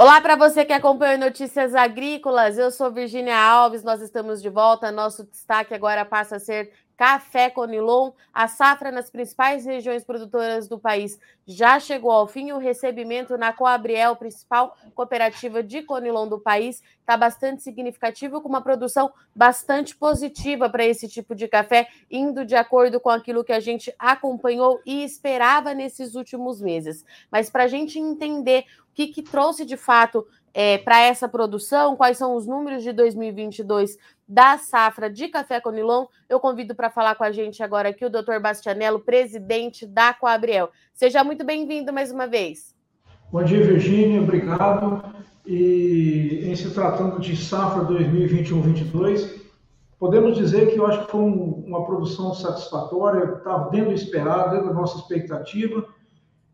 Olá para você que acompanha Notícias Agrícolas. Eu sou Virginia Alves. Nós estamos de volta. Nosso destaque agora passa a ser café Conilon. A safra nas principais regiões produtoras do país já chegou ao fim. O recebimento na Coabriel, principal cooperativa de Conilon do país, está bastante significativo, com uma produção bastante positiva para esse tipo de café, indo de acordo com aquilo que a gente acompanhou e esperava nesses últimos meses. Mas para a gente entender que, que trouxe de fato é, para essa produção, quais são os números de 2022 da safra de café Conilon. Eu convido para falar com a gente agora aqui o Dr. Bastianello, presidente da Coabriel. Seja muito bem-vindo mais uma vez. Bom dia, Virginia, obrigado. E em se tratando de safra 2021-22, podemos dizer que eu acho que foi um, uma produção satisfatória, estava dentro do esperado, dentro da nossa expectativa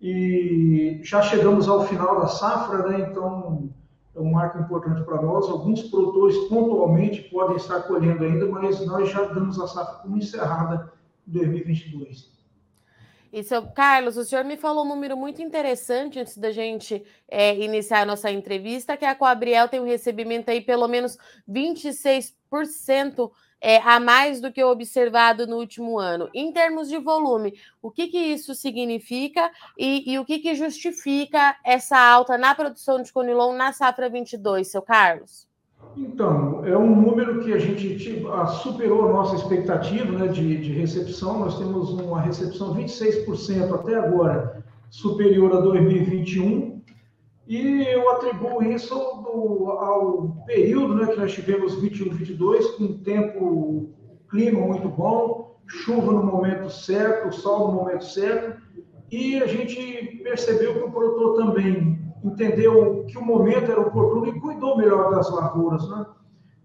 e já chegamos ao final da safra, né? então é um marco importante para nós. Alguns produtores pontualmente podem estar colhendo ainda, mas nós já damos a safra como encerrada em 2022. E, Carlos, o senhor me falou um número muito interessante antes da gente é, iniciar a nossa entrevista, que a Coabriel tem um recebimento aí pelo menos 26% é, a mais do que observado no último ano. Em termos de volume, o que, que isso significa e, e o que, que justifica essa alta na produção de Conilon na safra 22, seu Carlos? Então, é um número que a gente superou a nossa expectativa né, de, de recepção. Nós temos uma recepção 26% até agora superior a 2021 e eu atribuo isso ao período né, que nós tivemos 21, 22, com tempo, clima muito bom, chuva no momento certo, sol no momento certo, e a gente percebeu que o produtor também entendeu que o momento era oportuno e cuidou melhor das lavouras. Né?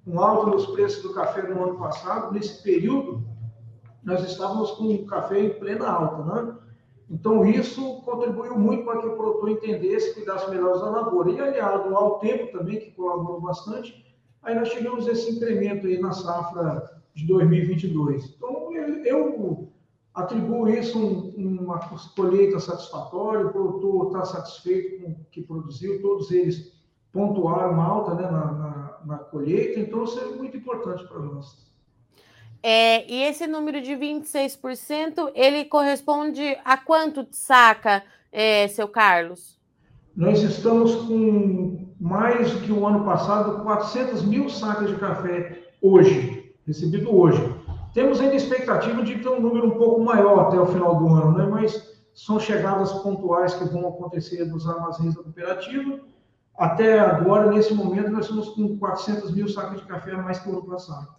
Com alta nos preços do café no ano passado, nesse período, nós estávamos com o café em plena alta. Né? Então, isso contribuiu muito para que o produtor entendesse, cuidasse melhor da lavoura. E aliado ao tempo também, que colaborou bastante, aí nós chegamos a esse incremento aí na safra de 2022. Então, eu atribuo isso uma colheita satisfatória, o produtor está satisfeito com o que produziu, todos eles pontuaram uma alta né, na, na, na colheita, então isso é muito importante para nós. É, e esse número de 26%, ele corresponde a quanto de saca, é, seu Carlos? Nós estamos com mais do que o ano passado, 400 mil sacas de café hoje, recebido hoje. Temos ainda expectativa de ter um número um pouco maior até o final do ano, né? mas são chegadas pontuais que vão acontecer nos armazéns da cooperativa. Até agora, nesse momento, nós estamos com 400 mil sacas de café a mais que o ano passado.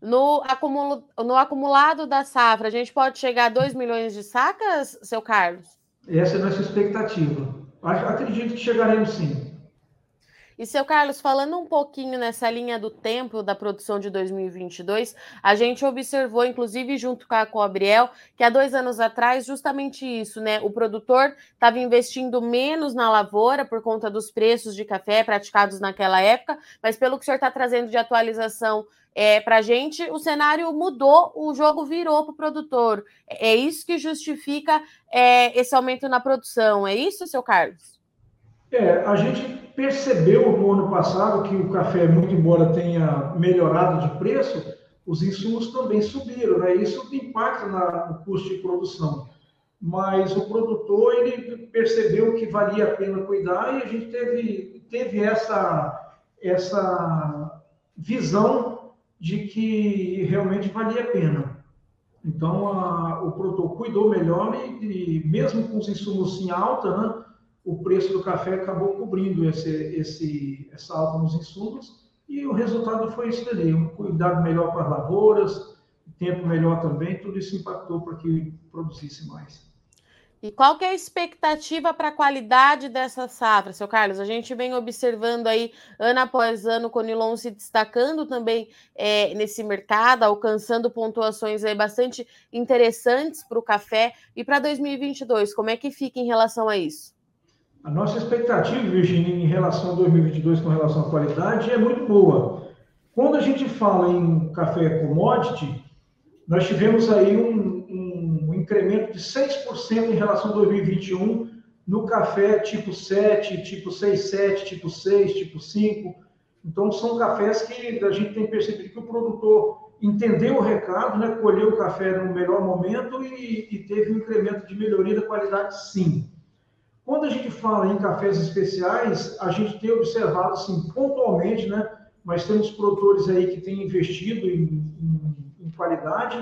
No, acumulo, no acumulado da safra, a gente pode chegar a 2 milhões de sacas, seu Carlos? Essa é a nossa expectativa. Acredito que chegaremos sim. E, seu Carlos, falando um pouquinho nessa linha do tempo da produção de 2022, a gente observou, inclusive junto com a Coabriel, que há dois anos atrás, justamente isso, né? O produtor estava investindo menos na lavoura por conta dos preços de café praticados naquela época, mas pelo que o senhor está trazendo de atualização é, para a gente, o cenário mudou, o jogo virou para o produtor. É isso que justifica é, esse aumento na produção, é isso, seu Carlos? É, a gente percebeu no ano passado que o café, muito embora tenha melhorado de preço, os insumos também subiram, né? Isso impacta na, no custo de produção. Mas o produtor ele percebeu que valia a pena cuidar e a gente teve, teve essa, essa visão de que realmente valia a pena. Então, a, o produtor cuidou melhor e, e, mesmo com os insumos em alta, né, o preço do café acabou cobrindo esse, esse, essa alta nos insumos e o resultado foi isso daí, um cuidado melhor para as lavouras, tempo melhor também, tudo isso impactou para que produzisse mais. E qual que é a expectativa para a qualidade dessa safra, seu Carlos? A gente vem observando aí, ano após ano, o Conilon se destacando também é, nesse mercado, alcançando pontuações aí bastante interessantes para o café. E para 2022, como é que fica em relação a isso? A nossa expectativa, Virginia, em relação a 2022 com relação à qualidade é muito boa. Quando a gente fala em café commodity, nós tivemos aí um, incremento de 6% em relação a 2021 no café tipo 7, tipo 6,7, tipo 6, tipo 5. Então, são cafés que a gente tem percebido que o produtor entendeu o recado, né, colheu o café no melhor momento e, e teve um incremento de melhoria da qualidade, sim. Quando a gente fala em cafés especiais, a gente tem observado, assim, pontualmente, né, mas temos produtores aí que têm investido em, em, em qualidade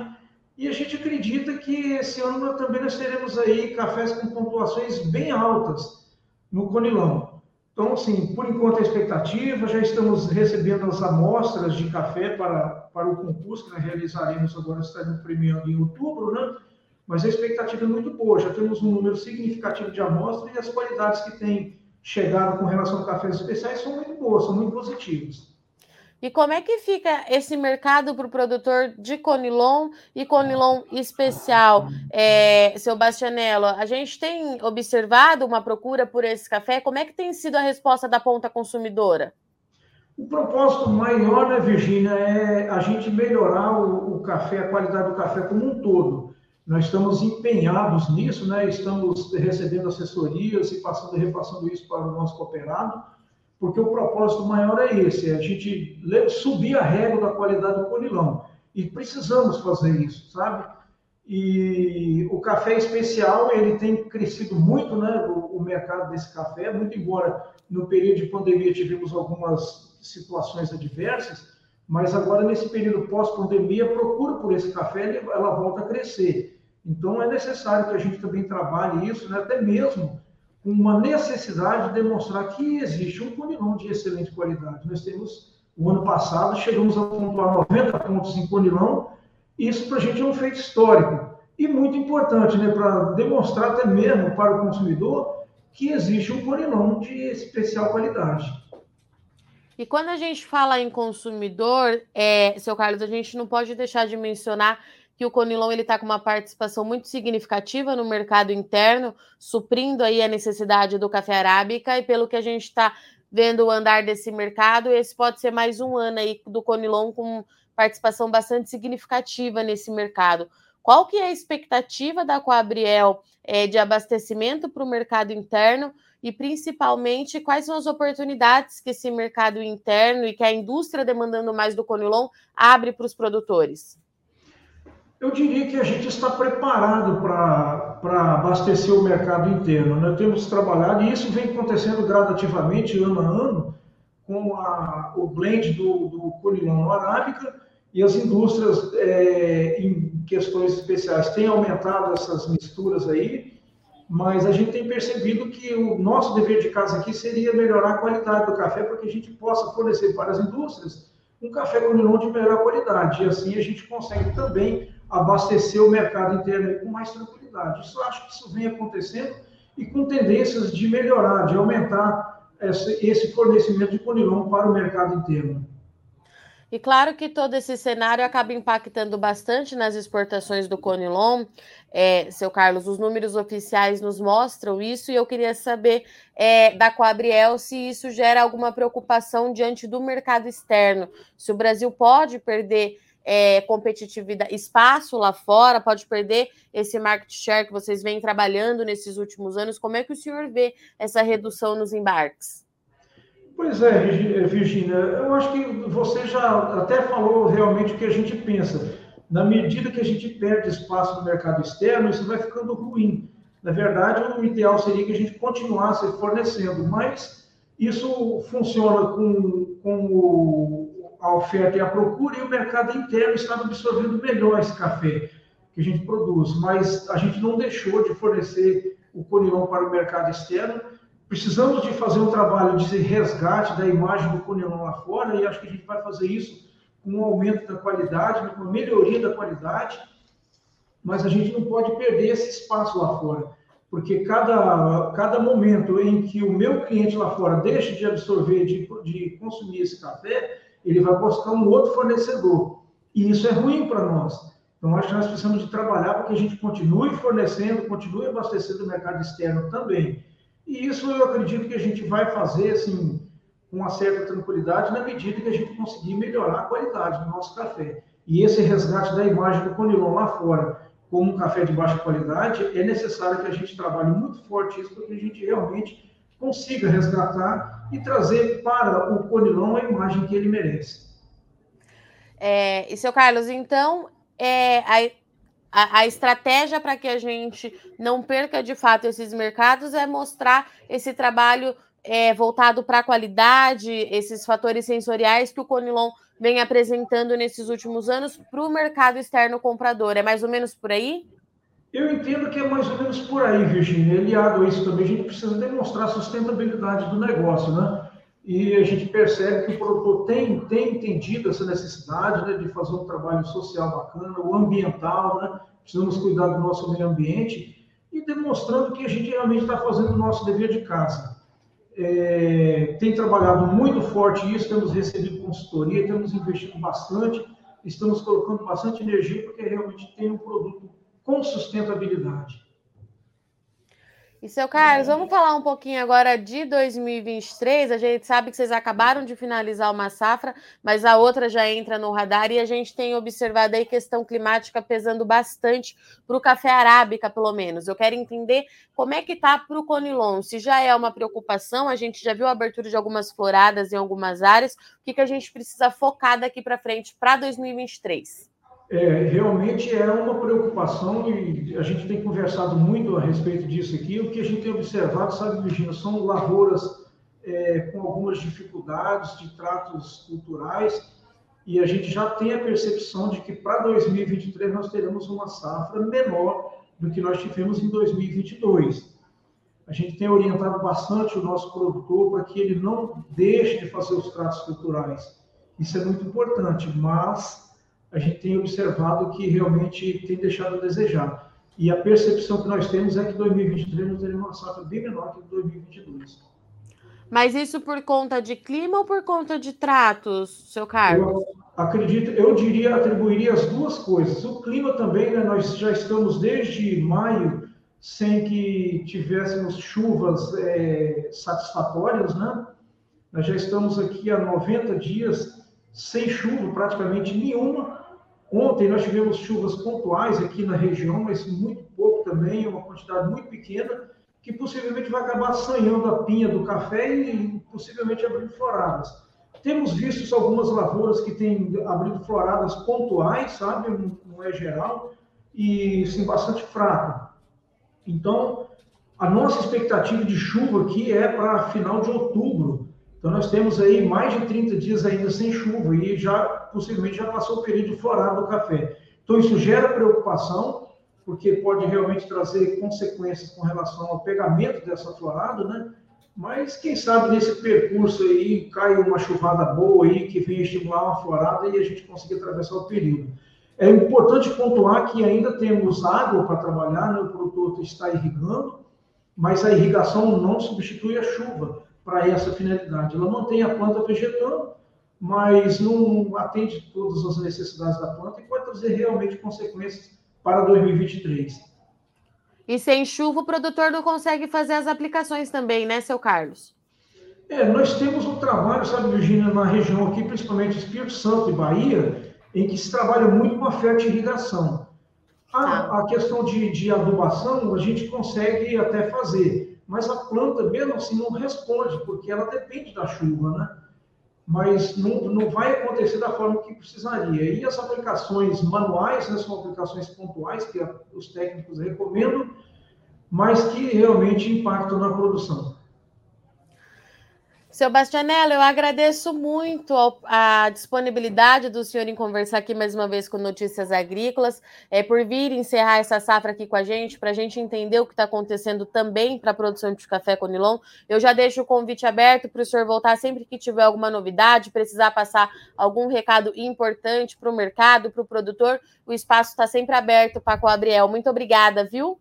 e a gente acredita que esse ano também nós teremos aí cafés com pontuações bem altas no Conilão. Então, assim, por enquanto a expectativa, já estamos recebendo as amostras de café para, para o concurso que nós realizaremos agora, estaremos premiando em outubro, né? Mas a expectativa é muito boa, já temos um número significativo de amostras e as qualidades que têm chegado com relação a cafés especiais são muito boas, são muito positivas. E como é que fica esse mercado para o produtor de Conilon e Conilon especial, é, seu Bastianello? A gente tem observado uma procura por esse café. Como é que tem sido a resposta da ponta consumidora? O propósito maior, né, Virginia, é a gente melhorar o, o café, a qualidade do café como um todo. Nós estamos empenhados nisso, né? Estamos recebendo assessorias e passando, repassando isso para o nosso cooperado porque o propósito maior é esse, é a gente subir a régua da qualidade do conilão. E precisamos fazer isso, sabe? E o café especial, ele tem crescido muito, né, o, o mercado desse café, muito embora no período de pandemia tivemos algumas situações adversas, mas agora nesse período pós-pandemia, a procura por esse café, ela volta a crescer. Então é necessário que a gente também trabalhe isso, né, até mesmo uma necessidade de demonstrar que existe um conilon de excelente qualidade. Nós temos, o ano passado, chegamos a pontuar 90 pontos em conilon, e isso para a gente é um feito histórico e muito importante, né, para demonstrar até mesmo para o consumidor que existe um conilon de especial qualidade. E quando a gente fala em consumidor, é, seu Carlos, a gente não pode deixar de mencionar que o Conilon ele está com uma participação muito significativa no mercado interno, suprindo aí a necessidade do café arábica, e pelo que a gente está vendo o andar desse mercado, esse pode ser mais um ano aí do Conilon com participação bastante significativa nesse mercado. Qual que é a expectativa da Coabriel é, de abastecimento para o mercado interno e principalmente quais são as oportunidades que esse mercado interno e que a indústria demandando mais do Conilon abre para os produtores? Eu diria que a gente está preparado para abastecer o mercado interno. Né? Temos trabalhado, e isso vem acontecendo gradativamente, ano a ano, com a, o blend do, do conilão arábica, e as indústrias, é, em questões especiais, têm aumentado essas misturas aí, mas a gente tem percebido que o nosso dever de casa aqui seria melhorar a qualidade do café para que a gente possa fornecer para as indústrias um café conilon de melhor qualidade. E assim a gente consegue também abastecer o mercado interno com mais tranquilidade. Isso acho que isso vem acontecendo e com tendências de melhorar, de aumentar esse fornecimento de conilon para o mercado interno. E claro que todo esse cenário acaba impactando bastante nas exportações do Conilon. É, seu Carlos, os números oficiais nos mostram isso e eu queria saber é, da Coabriel se isso gera alguma preocupação diante do mercado externo. Se o Brasil pode perder é, competitividade, espaço lá fora, pode perder esse market share que vocês vêm trabalhando nesses últimos anos. Como é que o senhor vê essa redução nos embarques? Pois é, Virginia, eu acho que você já até falou realmente o que a gente pensa. Na medida que a gente perde espaço no mercado externo, isso vai ficando ruim. Na verdade, o ideal seria que a gente continuasse fornecendo, mas isso funciona com, com o a oferta e a procura, e o mercado interno estava absorvendo melhor esse café que a gente produz, mas a gente não deixou de fornecer o conilon para o mercado externo. Precisamos de fazer um trabalho de resgate da imagem do conilon lá fora, e acho que a gente vai fazer isso com um aumento da qualidade, com uma melhoria da qualidade, mas a gente não pode perder esse espaço lá fora, porque cada, cada momento em que o meu cliente lá fora deixa de absorver, de, de consumir esse café, ele vai buscar um outro fornecedor. E isso é ruim para nós. Então, acho que nós precisamos de trabalhar para que a gente continue fornecendo, continue abastecendo o mercado externo também. E isso eu acredito que a gente vai fazer, assim, com uma certa tranquilidade, na medida que a gente conseguir melhorar a qualidade do nosso café. E esse resgate da imagem do Conilon lá fora, como um café de baixa qualidade, é necessário que a gente trabalhe muito forte isso para que a gente realmente consiga resgatar e trazer para o Conilon a imagem que ele merece. É, e seu Carlos, então, é, a, a, a estratégia para que a gente não perca de fato esses mercados é mostrar esse trabalho é, voltado para a qualidade, esses fatores sensoriais que o Conilon vem apresentando nesses últimos anos para o mercado externo comprador. É mais ou menos por aí? Eu entendo que é mais ou menos por aí, Virginia. Aliado a isso também, a gente precisa demonstrar a sustentabilidade do negócio, né? E a gente percebe que o produtor tem, tem entendido essa necessidade né, de fazer um trabalho social bacana, o ambiental, né? Precisamos cuidar do nosso meio ambiente e demonstrando que a gente realmente está fazendo o nosso dever de casa é, tem trabalhado muito forte isso, temos recebido consultoria, temos investido bastante, estamos colocando bastante energia porque realmente tem um produto com sustentabilidade. E seu Carlos, vamos falar um pouquinho agora de 2023. A gente sabe que vocês acabaram de finalizar uma safra, mas a outra já entra no radar e a gente tem observado aí questão climática pesando bastante para o café arábica, pelo menos. Eu quero entender como é que está para o Conilon. Se já é uma preocupação, a gente já viu a abertura de algumas floradas em algumas áreas. O que, que a gente precisa focar daqui para frente para 2023? É, realmente é uma preocupação e a gente tem conversado muito a respeito disso aqui. O que a gente tem observado, sabe, Virginia, são lavouras é, com algumas dificuldades de tratos culturais e a gente já tem a percepção de que para 2023 nós teremos uma safra menor do que nós tivemos em 2022. A gente tem orientado bastante o nosso produtor para que ele não deixe de fazer os tratos culturais. Isso é muito importante, mas a gente tem observado que realmente tem deixado a desejar. E a percepção que nós temos é que 2023 nós teremos uma safra bem menor que 2022. Mas isso por conta de clima ou por conta de tratos, seu Carlos? Eu acredito, eu diria, atribuiria as duas coisas. O clima também, né, nós já estamos desde maio sem que tivéssemos chuvas é, satisfatórias, né? Nós já estamos aqui há 90 dias sem chuva praticamente nenhuma. Ontem nós tivemos chuvas pontuais aqui na região, mas muito pouco também, uma quantidade muito pequena, que possivelmente vai acabar assanhando a pinha do café e possivelmente abrindo floradas. Temos visto algumas lavouras que têm abrido floradas pontuais, sabe? Não é geral, e sim bastante fraco. Então, a nossa expectativa de chuva aqui é para final de outubro. Então, nós temos aí mais de 30 dias ainda sem chuva e já, possivelmente, já passou o período florado do café. Então, isso gera preocupação, porque pode realmente trazer consequências com relação ao pegamento dessa florada, né? Mas, quem sabe, nesse percurso aí, cai uma chuvada boa aí, que venha estimular uma florada e a gente consiga atravessar o período. É importante pontuar que ainda temos água para trabalhar, né? o produtor está irrigando, mas a irrigação não substitui a chuva para essa finalidade. Ela mantém a planta vegetando, mas não atende todas as necessidades da planta e pode trazer realmente consequências para 2023. E sem chuva, o produtor não consegue fazer as aplicações também, né, seu Carlos? É, nós temos um trabalho, sabe, Virginia, na região aqui, principalmente Espírito Santo e Bahia, em que se trabalha muito com a fertirrigação. A, tá. a questão de, de adubação, a gente consegue até fazer, mas a planta mesmo assim não responde, porque ela depende da chuva, né? Mas não, não vai acontecer da forma que precisaria. E as aplicações manuais, né, são aplicações pontuais que os técnicos recomendam, mas que realmente impactam na produção. Seu Bastianello, eu agradeço muito a disponibilidade do senhor em conversar aqui mais uma vez com Notícias Agrícolas, é, por vir encerrar essa safra aqui com a gente, para a gente entender o que está acontecendo também para a produção de café com Nilon. Eu já deixo o convite aberto para o senhor voltar sempre que tiver alguma novidade, precisar passar algum recado importante para o mercado, para o produtor. O espaço está sempre aberto, Paco Gabriel. Muito obrigada, viu?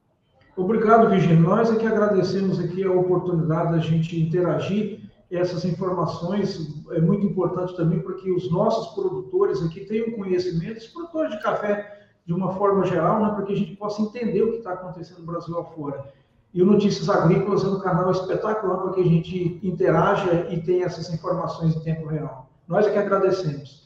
Obrigado, Virginia. Nós é que agradecemos aqui a oportunidade da gente interagir essas informações é muito importante também para que os nossos produtores aqui tenham conhecimento, os produtores de café de uma forma geral, né, para que a gente possa entender o que está acontecendo no Brasil afora. E o Notícias Agrícolas é um canal espetacular para que a gente interaja e tenha essas informações em tempo real. Nós é que agradecemos.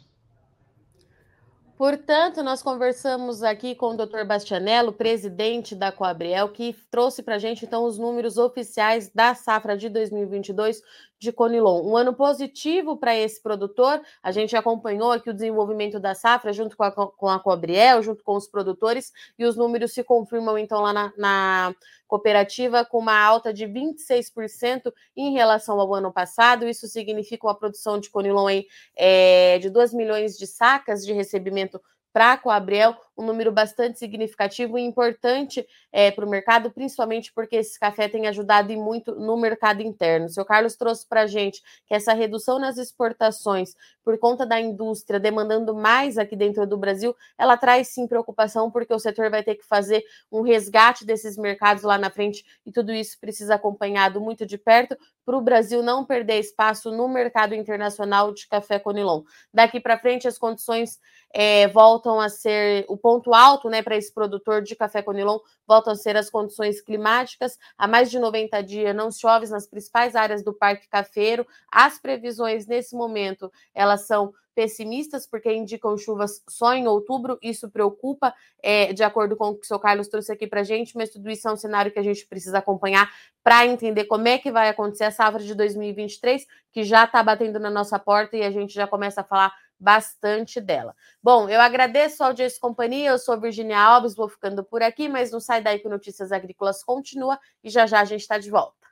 Portanto, nós conversamos aqui com o Dr. Bastianello, presidente da Coabriel, que trouxe para a gente então os números oficiais da safra de 2022 de Conilon. Um ano positivo para esse produtor. A gente acompanhou aqui o desenvolvimento da safra junto com a, com a Coabriel, junto com os produtores, e os números se confirmam então lá na, na cooperativa com uma alta de 26% em relação ao ano passado. Isso significa uma produção de Conilon em, é, de 2 milhões de sacas de recebimento para a Coabriel, um número bastante significativo e importante é, para o mercado, principalmente porque esse café tem ajudado muito no mercado interno. O seu Carlos trouxe para a gente que essa redução nas exportações, por conta da indústria demandando mais aqui dentro do Brasil, ela traz sim preocupação, porque o setor vai ter que fazer um resgate desses mercados lá na frente e tudo isso precisa acompanhado muito de perto para o Brasil não perder espaço no mercado internacional de café Conilon. Daqui para frente, as condições é, voltam a ser o ponto alto né, para esse produtor de café conilon voltam a ser as condições climáticas. Há mais de 90 dias não chove nas principais áreas do Parque Cafeiro. As previsões nesse momento elas são pessimistas, porque indicam chuvas só em outubro. Isso preocupa, é, de acordo com o que o seu Carlos trouxe aqui para a gente, mas tudo isso é um cenário que a gente precisa acompanhar para entender como é que vai acontecer a safra de 2023, que já está batendo na nossa porta e a gente já começa a falar bastante dela. Bom, eu agradeço a audiência e companhia, eu sou Virginia Alves, vou ficando por aqui, mas não sai daí que Notícias Agrícolas continua e já já a gente está de volta.